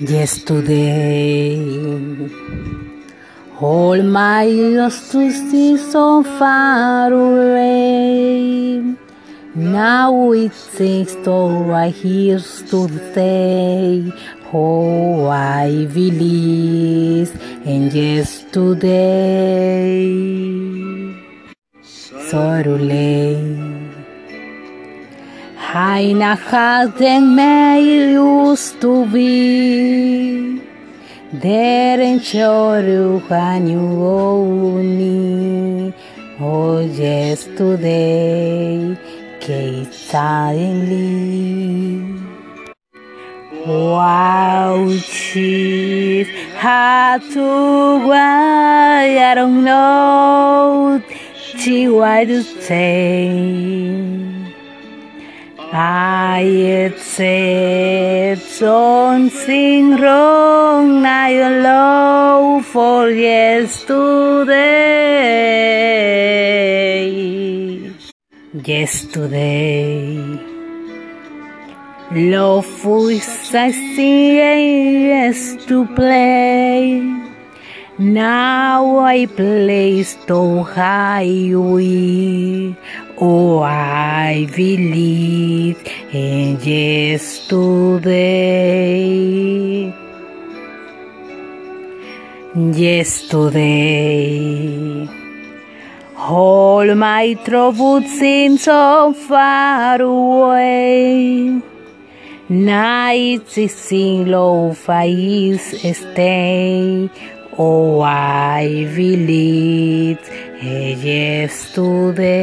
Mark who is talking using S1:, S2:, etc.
S1: Yesterday, all my to see so far away. Now it seems so right here to stay. Oh, I believe in yesterday. Sorry. I not had than may used to be. Sure when you only. Oh, yesterday, came suddenly. Wow, chief, had to why I don't know. She why to say. I said something wrong. I allow for yesterday. Yesterday. Love was I see yes to play. Now I play so high we. Oh, I believe in yesterday. Yesterday. All my troubles seem so far away. Nights sing low fires stay. Oh, I believe in yesterday.